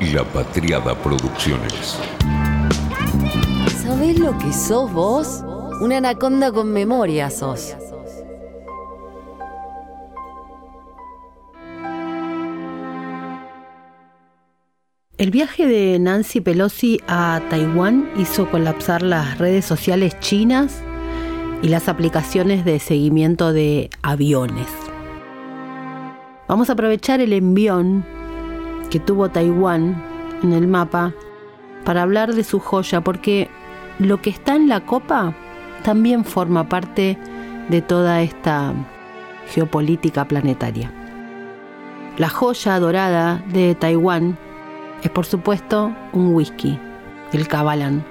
La Patriada Producciones. ¿Sabés lo que sos vos? Una anaconda con memoria sos. El viaje de Nancy Pelosi a Taiwán hizo colapsar las redes sociales chinas y las aplicaciones de seguimiento de aviones. Vamos a aprovechar el envión que tuvo Taiwán en el mapa para hablar de su joya, porque lo que está en la copa también forma parte de toda esta geopolítica planetaria. La joya dorada de Taiwán es por supuesto un whisky, el Cabalan.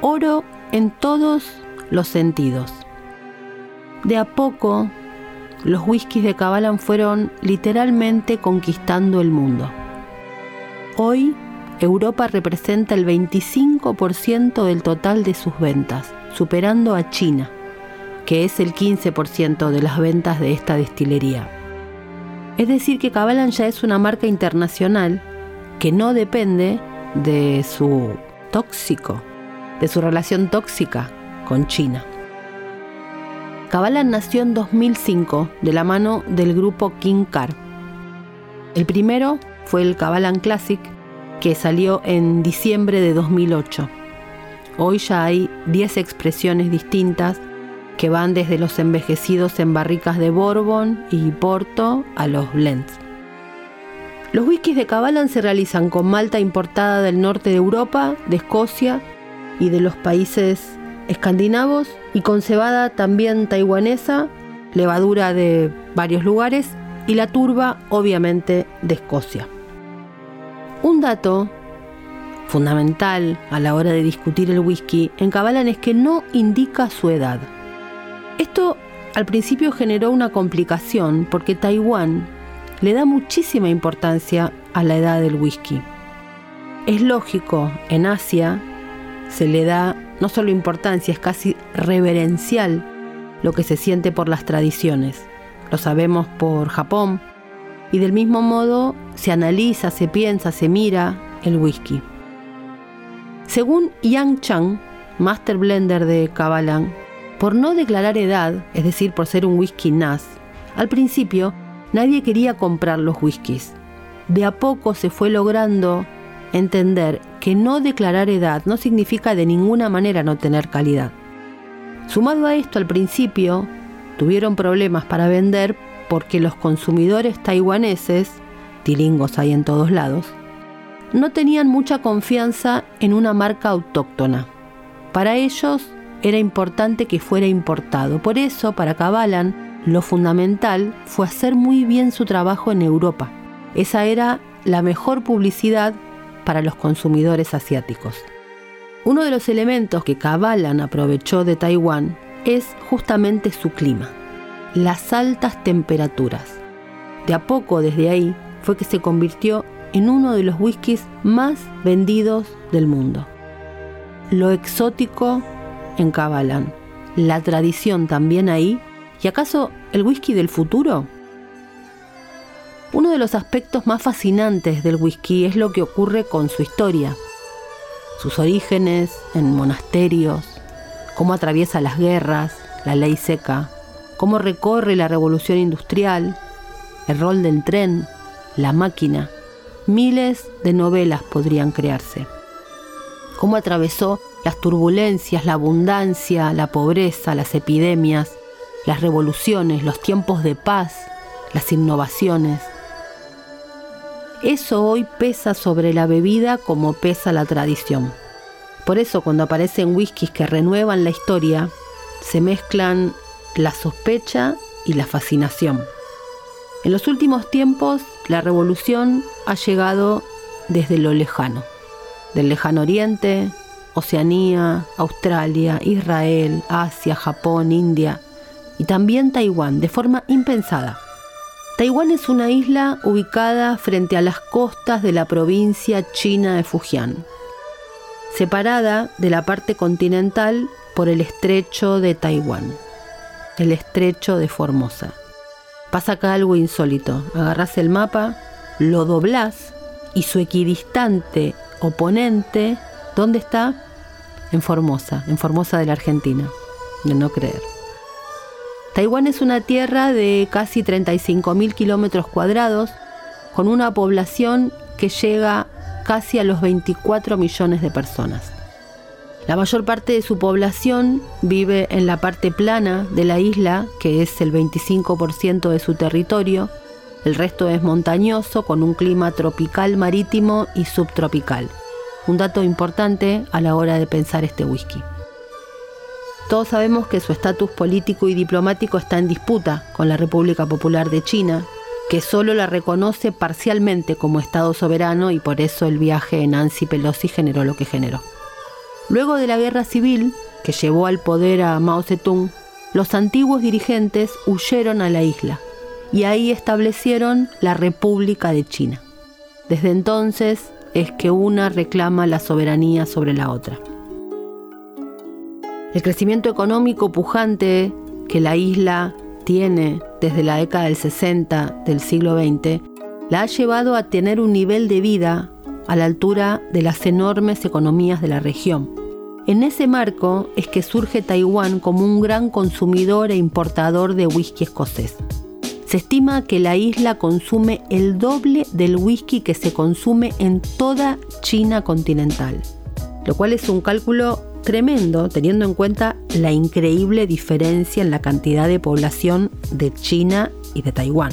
Oro en todos los sentidos. De a poco, los whiskies de Cabalan fueron literalmente conquistando el mundo. Hoy, Europa representa el 25% del total de sus ventas, superando a China, que es el 15% de las ventas de esta destilería. Es decir, que Cabalan ya es una marca internacional que no depende de su tóxico, de su relación tóxica con China. Cabalan nació en 2005 de la mano del grupo King Car. El primero fue el Cabalan Classic, que salió en diciembre de 2008. Hoy ya hay 10 expresiones distintas que van desde los envejecidos en barricas de Bourbon y Porto a los blends. Los whiskies de Cabalan se realizan con malta importada del norte de Europa, de Escocia y de los países escandinavos y con cebada también taiwanesa, levadura de varios lugares y la turba obviamente de Escocia. Un dato fundamental a la hora de discutir el whisky en Cabalan es que no indica su edad. Esto al principio generó una complicación porque Taiwán le da muchísima importancia a la edad del whisky. Es lógico, en Asia se le da no solo importancia, es casi reverencial lo que se siente por las tradiciones. Lo sabemos por Japón. Y del mismo modo se analiza, se piensa, se mira el whisky. Según Yang Chang, master blender de Kabalan, por no declarar edad, es decir, por ser un whisky NAS, al principio nadie quería comprar los whiskies. De a poco se fue logrando entender que no declarar edad no significa de ninguna manera no tener calidad. Sumado a esto, al principio tuvieron problemas para vender porque los consumidores taiwaneses, tilingos hay en todos lados, no tenían mucha confianza en una marca autóctona. Para ellos era importante que fuera importado. Por eso, para Cabalan, lo fundamental fue hacer muy bien su trabajo en Europa. Esa era la mejor publicidad para los consumidores asiáticos. Uno de los elementos que Cabalan aprovechó de Taiwán es justamente su clima, las altas temperaturas. De a poco desde ahí fue que se convirtió en uno de los whiskies más vendidos del mundo. Lo exótico en Cabalan, la tradición también ahí ¿Y acaso el whisky del futuro? Uno de los aspectos más fascinantes del whisky es lo que ocurre con su historia, sus orígenes en monasterios, cómo atraviesa las guerras, la ley seca, cómo recorre la revolución industrial, el rol del tren, la máquina. Miles de novelas podrían crearse. Cómo atravesó las turbulencias, la abundancia, la pobreza, las epidemias, las revoluciones, los tiempos de paz, las innovaciones. Eso hoy pesa sobre la bebida como pesa la tradición. Por eso cuando aparecen whiskies que renuevan la historia, se mezclan la sospecha y la fascinación. En los últimos tiempos, la revolución ha llegado desde lo lejano, del lejano oriente, Oceanía, Australia, Israel, Asia, Japón, India, y también Taiwán de forma impensada. Taiwán es una isla ubicada frente a las costas de la provincia china de Fujian, separada de la parte continental por el estrecho de Taiwán, el estrecho de Formosa. Pasa acá algo insólito. Agarras el mapa, lo doblás y su equidistante oponente, ¿dónde está? En Formosa, en Formosa de la Argentina, de no creer. Taiwán es una tierra de casi 35.000 kilómetros cuadrados, con una población que llega casi a los 24 millones de personas. La mayor parte de su población vive en la parte plana de la isla, que es el 25% de su territorio. El resto es montañoso, con un clima tropical marítimo y subtropical. Un dato importante a la hora de pensar este whisky. Todos sabemos que su estatus político y diplomático está en disputa con la República Popular de China, que solo la reconoce parcialmente como Estado soberano y por eso el viaje de Nancy Pelosi generó lo que generó. Luego de la guerra civil, que llevó al poder a Mao Zedong, los antiguos dirigentes huyeron a la isla y ahí establecieron la República de China. Desde entonces es que una reclama la soberanía sobre la otra. El crecimiento económico pujante que la isla tiene desde la década del 60 del siglo XX la ha llevado a tener un nivel de vida a la altura de las enormes economías de la región. En ese marco es que surge Taiwán como un gran consumidor e importador de whisky escocés. Se estima que la isla consume el doble del whisky que se consume en toda China continental, lo cual es un cálculo tremendo teniendo en cuenta la increíble diferencia en la cantidad de población de China y de Taiwán.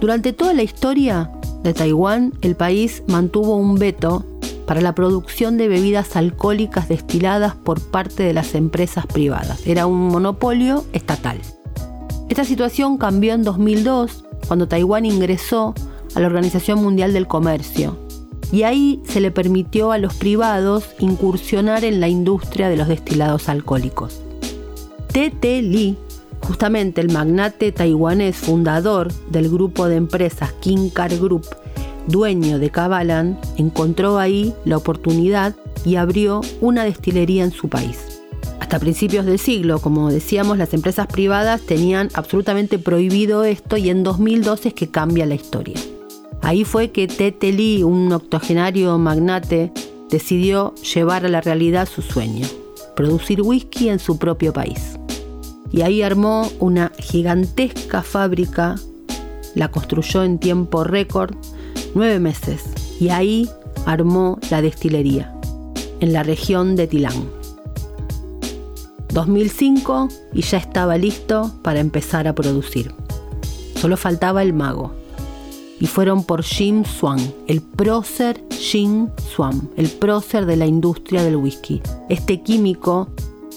Durante toda la historia, de Taiwán, el país mantuvo un veto para la producción de bebidas alcohólicas destiladas por parte de las empresas privadas. Era un monopolio estatal. Esta situación cambió en 2002, cuando Taiwán ingresó a la Organización Mundial del Comercio, y ahí se le permitió a los privados incursionar en la industria de los destilados alcohólicos. T.T. Lee Justamente el magnate taiwanés fundador del grupo de empresas King Car Group, dueño de Cabalan, encontró ahí la oportunidad y abrió una destilería en su país. Hasta principios del siglo, como decíamos, las empresas privadas tenían absolutamente prohibido esto y en 2012 es que cambia la historia. Ahí fue que Tete Lee, un octogenario magnate, decidió llevar a la realidad su sueño, producir whisky en su propio país y ahí armó una gigantesca fábrica, la construyó en tiempo récord, nueve meses, y ahí armó la destilería, en la región de Tilán. 2005 y ya estaba listo para empezar a producir. Solo faltaba el mago. Y fueron por Jim Swan, el prócer Jim Swan, el prócer de la industria del whisky. Este químico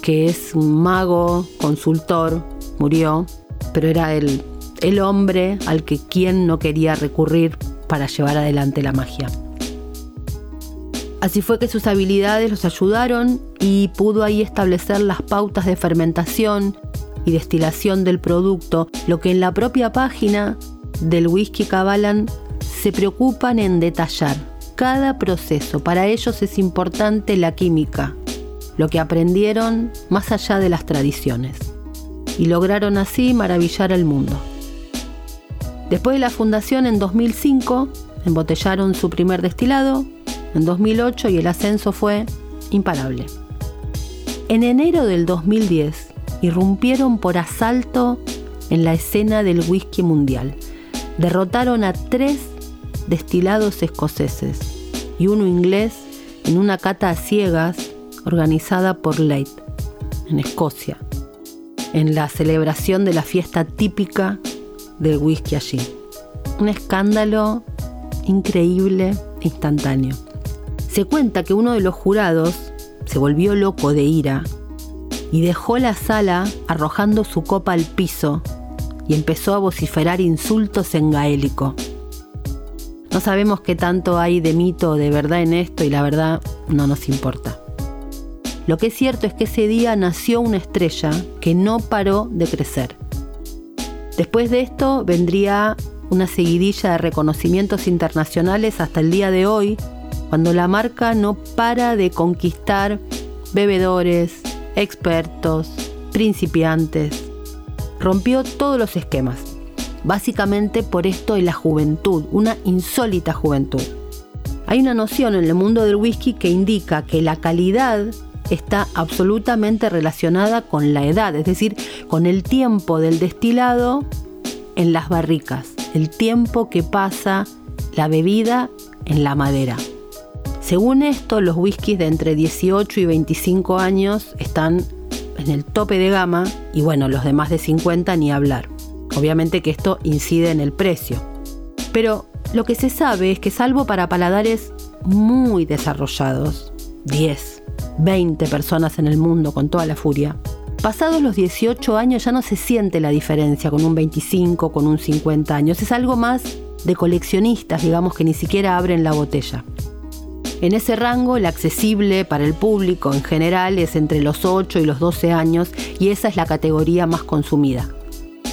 que es un mago, consultor, murió, pero era el, el hombre al que quien no quería recurrir para llevar adelante la magia. Así fue que sus habilidades los ayudaron y pudo ahí establecer las pautas de fermentación y destilación del producto, lo que en la propia página del whisky Cabalan se preocupan en detallar cada proceso. Para ellos es importante la química, lo que aprendieron más allá de las tradiciones, y lograron así maravillar al mundo. Después de la fundación en 2005, embotellaron su primer destilado, en 2008 y el ascenso fue imparable. En enero del 2010 irrumpieron por asalto en la escena del whisky mundial. Derrotaron a tres destilados escoceses y uno inglés en una cata a ciegas organizada por Leith, en Escocia, en la celebración de la fiesta típica del whisky allí. Un escándalo increíble instantáneo. Se cuenta que uno de los jurados se volvió loco de ira y dejó la sala arrojando su copa al piso y empezó a vociferar insultos en gaélico. No sabemos qué tanto hay de mito o de verdad en esto y la verdad no nos importa. Lo que es cierto es que ese día nació una estrella que no paró de crecer. Después de esto vendría una seguidilla de reconocimientos internacionales hasta el día de hoy, cuando la marca no para de conquistar bebedores, expertos, principiantes. Rompió todos los esquemas. básicamente por esto de la juventud, una insólita juventud. Hay una noción en el mundo del whisky que indica que la calidad está absolutamente relacionada con la edad, es decir, con el tiempo del destilado en las barricas, el tiempo que pasa la bebida en la madera. Según esto, los whiskies de entre 18 y 25 años están en el tope de gama y bueno, los de más de 50 ni hablar. Obviamente que esto incide en el precio. Pero lo que se sabe es que salvo para paladares muy desarrollados, 10, 20 personas en el mundo con toda la furia, pasados los 18 años ya no se siente la diferencia con un 25, con un 50 años. Es algo más de coleccionistas, digamos, que ni siquiera abren la botella. En ese rango, el accesible para el público en general es entre los 8 y los 12 años y esa es la categoría más consumida.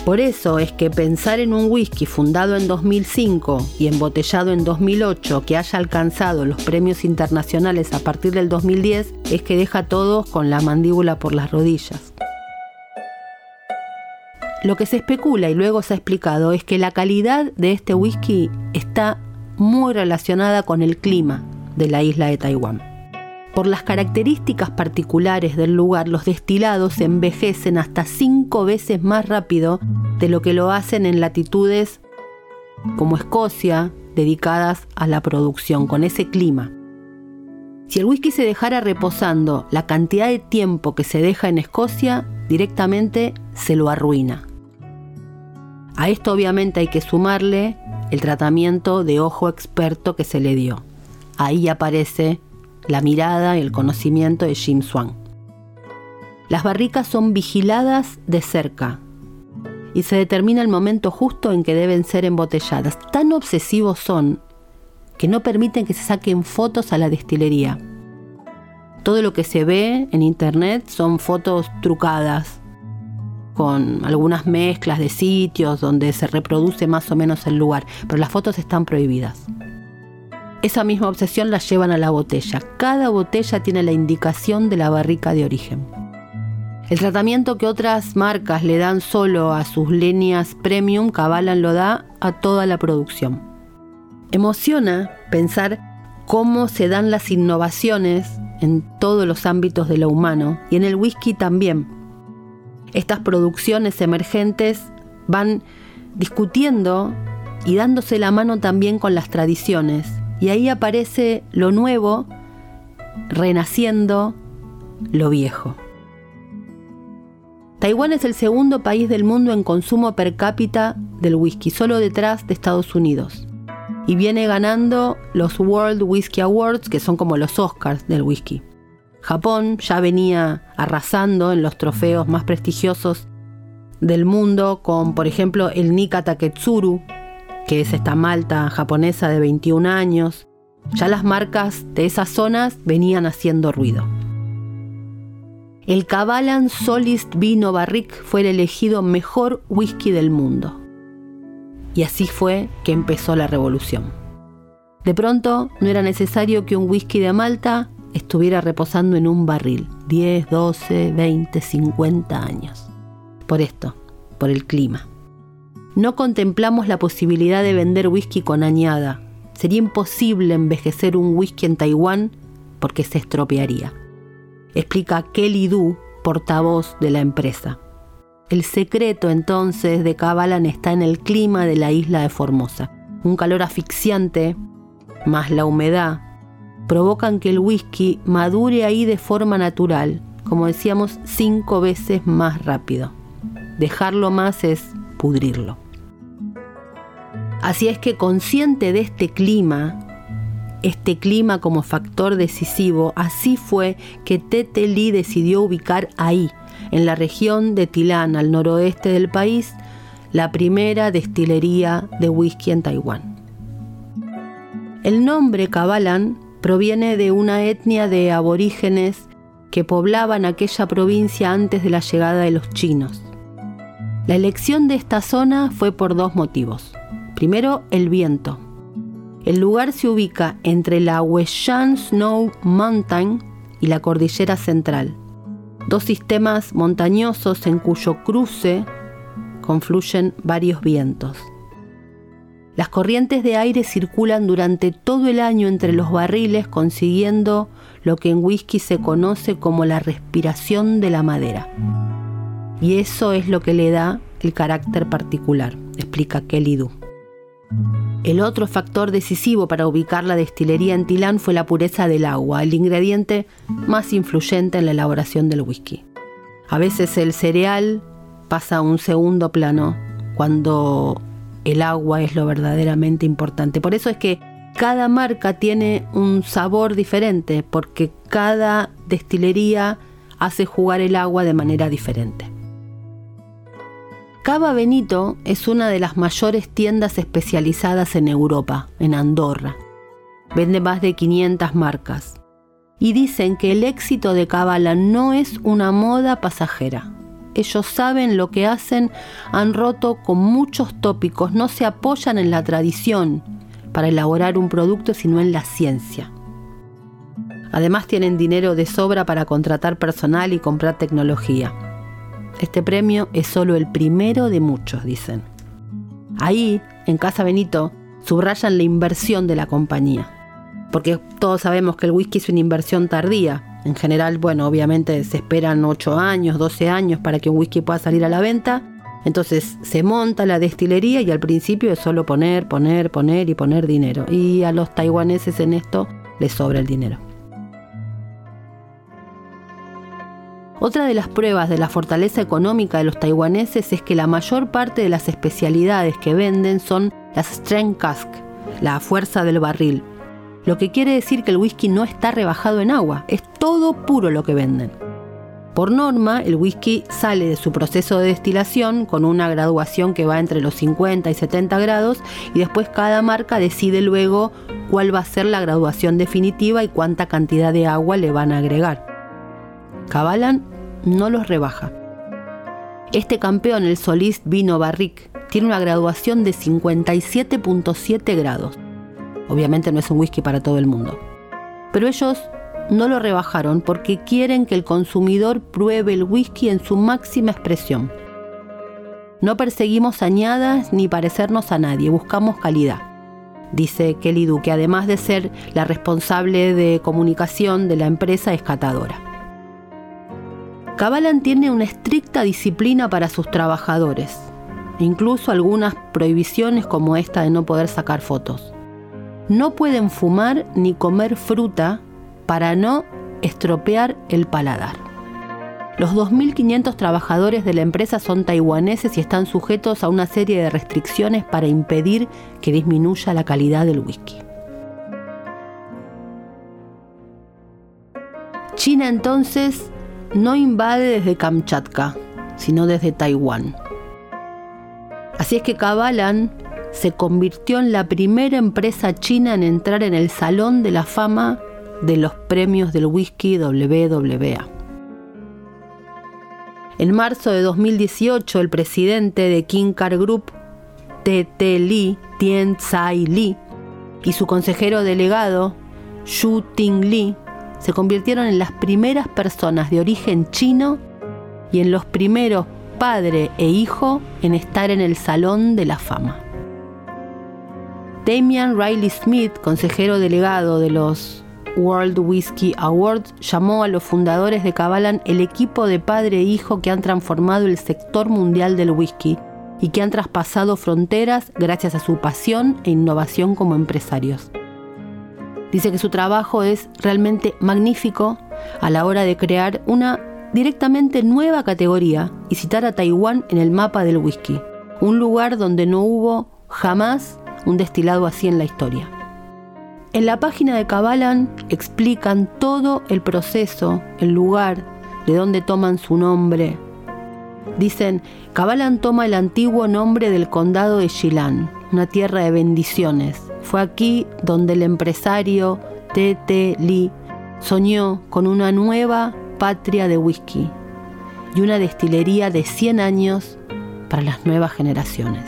Por eso es que pensar en un whisky fundado en 2005 y embotellado en 2008 que haya alcanzado los premios internacionales a partir del 2010 es que deja a todos con la mandíbula por las rodillas. Lo que se especula y luego se ha explicado es que la calidad de este whisky está muy relacionada con el clima de la isla de Taiwán. Por las características particulares del lugar, los destilados envejecen hasta cinco veces más rápido de lo que lo hacen en latitudes como Escocia, dedicadas a la producción, con ese clima. Si el whisky se dejara reposando la cantidad de tiempo que se deja en Escocia, directamente se lo arruina. A esto obviamente hay que sumarle el tratamiento de ojo experto que se le dio. Ahí aparece la mirada y el conocimiento de Jim Swan. Las barricas son vigiladas de cerca y se determina el momento justo en que deben ser embotelladas. Tan obsesivos son que no permiten que se saquen fotos a la destilería. Todo lo que se ve en internet son fotos trucadas, con algunas mezclas de sitios donde se reproduce más o menos el lugar, pero las fotos están prohibidas esa misma obsesión la llevan a la botella. Cada botella tiene la indicación de la barrica de origen. El tratamiento que otras marcas le dan solo a sus líneas premium, Cabalan lo da a toda la producción. Emociona pensar cómo se dan las innovaciones en todos los ámbitos de lo humano y en el whisky también. Estas producciones emergentes van discutiendo y dándose la mano también con las tradiciones y ahí aparece lo nuevo, renaciendo lo viejo. Taiwán es el segundo país del mundo en consumo per cápita del whisky, solo detrás de Estados Unidos. Y viene ganando los World Whisky Awards, que son como los Oscars del whisky. Japón ya venía arrasando en los trofeos más prestigiosos del mundo, con por ejemplo el Nika Taketsuru, que es esta malta japonesa de 21 años, ya las marcas de esas zonas venían haciendo ruido. El Cabalan Solist Vino Barrique fue el elegido mejor whisky del mundo. Y así fue que empezó la revolución. De pronto no era necesario que un whisky de Malta estuviera reposando en un barril, 10, 12, 20, 50 años. Por esto, por el clima. No contemplamos la posibilidad de vender whisky con añada. Sería imposible envejecer un whisky en Taiwán porque se estropearía. Explica Kelly Du, portavoz de la empresa. El secreto entonces de Cabalan está en el clima de la isla de Formosa. Un calor asfixiante, más la humedad, provocan que el whisky madure ahí de forma natural, como decíamos, cinco veces más rápido. Dejarlo más es pudrirlo. Así es que consciente de este clima, este clima como factor decisivo, así fue que Tete Li decidió ubicar ahí, en la región de Tilan, al noroeste del país, la primera destilería de whisky en Taiwán. El nombre Cabalan proviene de una etnia de aborígenes que poblaban aquella provincia antes de la llegada de los chinos. La elección de esta zona fue por dos motivos. Primero, el viento. El lugar se ubica entre la Weshan Snow Mountain y la Cordillera Central, dos sistemas montañosos en cuyo cruce confluyen varios vientos. Las corrientes de aire circulan durante todo el año entre los barriles consiguiendo lo que en whisky se conoce como la respiración de la madera. Y eso es lo que le da el carácter particular, explica Kelly Du. El otro factor decisivo para ubicar la destilería en Tilán fue la pureza del agua, el ingrediente más influyente en la elaboración del whisky. A veces el cereal pasa a un segundo plano cuando el agua es lo verdaderamente importante. Por eso es que cada marca tiene un sabor diferente, porque cada destilería hace jugar el agua de manera diferente. Cava Benito es una de las mayores tiendas especializadas en Europa, en Andorra. Vende más de 500 marcas. Y dicen que el éxito de Cavala no es una moda pasajera. Ellos saben lo que hacen, han roto con muchos tópicos, no se apoyan en la tradición para elaborar un producto, sino en la ciencia. Además tienen dinero de sobra para contratar personal y comprar tecnología. Este premio es solo el primero de muchos, dicen. Ahí, en Casa Benito, subrayan la inversión de la compañía. Porque todos sabemos que el whisky es una inversión tardía. En general, bueno, obviamente se esperan 8 años, 12 años para que un whisky pueda salir a la venta. Entonces se monta la destilería y al principio es solo poner, poner, poner y poner dinero. Y a los taiwaneses en esto les sobra el dinero. Otra de las pruebas de la fortaleza económica de los taiwaneses es que la mayor parte de las especialidades que venden son las strength cask, la fuerza del barril. Lo que quiere decir que el whisky no está rebajado en agua, es todo puro lo que venden. Por norma, el whisky sale de su proceso de destilación con una graduación que va entre los 50 y 70 grados y después cada marca decide luego cuál va a ser la graduación definitiva y cuánta cantidad de agua le van a agregar. Cabalan no los rebaja. Este campeón, el Solís Vino Barrique, tiene una graduación de 57.7 grados. Obviamente no es un whisky para todo el mundo. Pero ellos no lo rebajaron porque quieren que el consumidor pruebe el whisky en su máxima expresión. No perseguimos añadas ni parecernos a nadie, buscamos calidad. Dice Kelly Duque, además de ser la responsable de comunicación de la empresa escatadora. Cabalan tiene una estricta disciplina para sus trabajadores, incluso algunas prohibiciones como esta de no poder sacar fotos. No pueden fumar ni comer fruta para no estropear el paladar. Los 2.500 trabajadores de la empresa son taiwaneses y están sujetos a una serie de restricciones para impedir que disminuya la calidad del whisky. China entonces no invade desde Kamchatka, sino desde Taiwán. Así es que Cabalan se convirtió en la primera empresa china en entrar en el Salón de la Fama de los premios del whisky WWA. En marzo de 2018, el presidente de King Car Group, T.T. Lee, Tien Tsai Lee, y su consejero delegado, Xu Ting Lee, se convirtieron en las primeras personas de origen chino y en los primeros padre e hijo en estar en el Salón de la Fama. Damian Riley Smith, consejero delegado de los World Whiskey Awards, llamó a los fundadores de Cabalan el equipo de padre e hijo que han transformado el sector mundial del whisky y que han traspasado fronteras gracias a su pasión e innovación como empresarios. Dice que su trabajo es realmente magnífico a la hora de crear una directamente nueva categoría y citar a Taiwán en el mapa del whisky, un lugar donde no hubo jamás un destilado así en la historia. En la página de Cabalan explican todo el proceso, el lugar, de dónde toman su nombre. Dicen, Cabalan toma el antiguo nombre del condado de Shilan, una tierra de bendiciones, fue aquí donde el empresario T.T. Lee soñó con una nueva patria de whisky y una destilería de 100 años para las nuevas generaciones.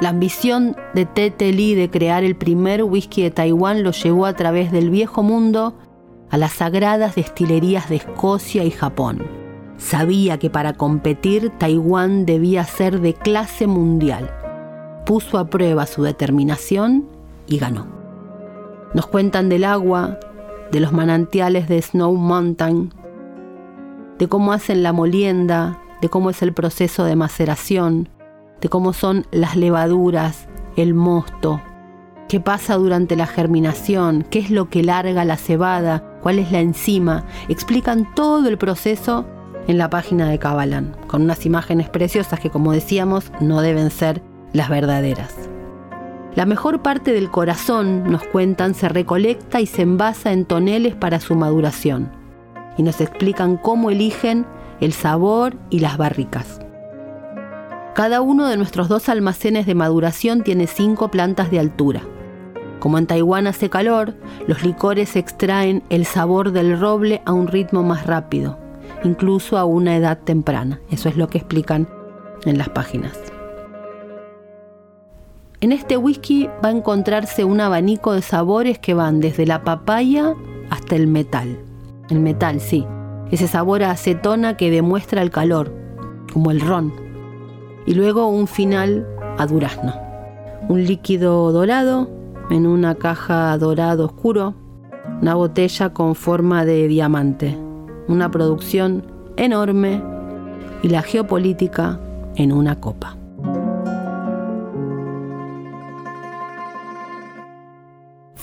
La ambición de T.T. Lee de crear el primer whisky de Taiwán lo llevó a través del viejo mundo a las sagradas destilerías de Escocia y Japón. sabía que para competir Taiwán debía ser de clase mundial. Puso a prueba su determinación y ganó. Nos cuentan del agua, de los manantiales de Snow Mountain, de cómo hacen la molienda, de cómo es el proceso de maceración, de cómo son las levaduras, el mosto, qué pasa durante la germinación, qué es lo que larga la cebada, cuál es la enzima. Explican todo el proceso en la página de Cabalan, con unas imágenes preciosas que como decíamos no deben ser las verdaderas. La mejor parte del corazón, nos cuentan, se recolecta y se envasa en toneles para su maduración. Y nos explican cómo eligen el sabor y las barricas. Cada uno de nuestros dos almacenes de maduración tiene cinco plantas de altura. Como en Taiwán hace calor, los licores extraen el sabor del roble a un ritmo más rápido, incluso a una edad temprana. Eso es lo que explican en las páginas. En este whisky va a encontrarse un abanico de sabores que van desde la papaya hasta el metal. El metal, sí, ese sabor a acetona que demuestra el calor, como el ron. Y luego un final a durazno. Un líquido dorado en una caja dorado oscuro, una botella con forma de diamante, una producción enorme y la geopolítica en una copa.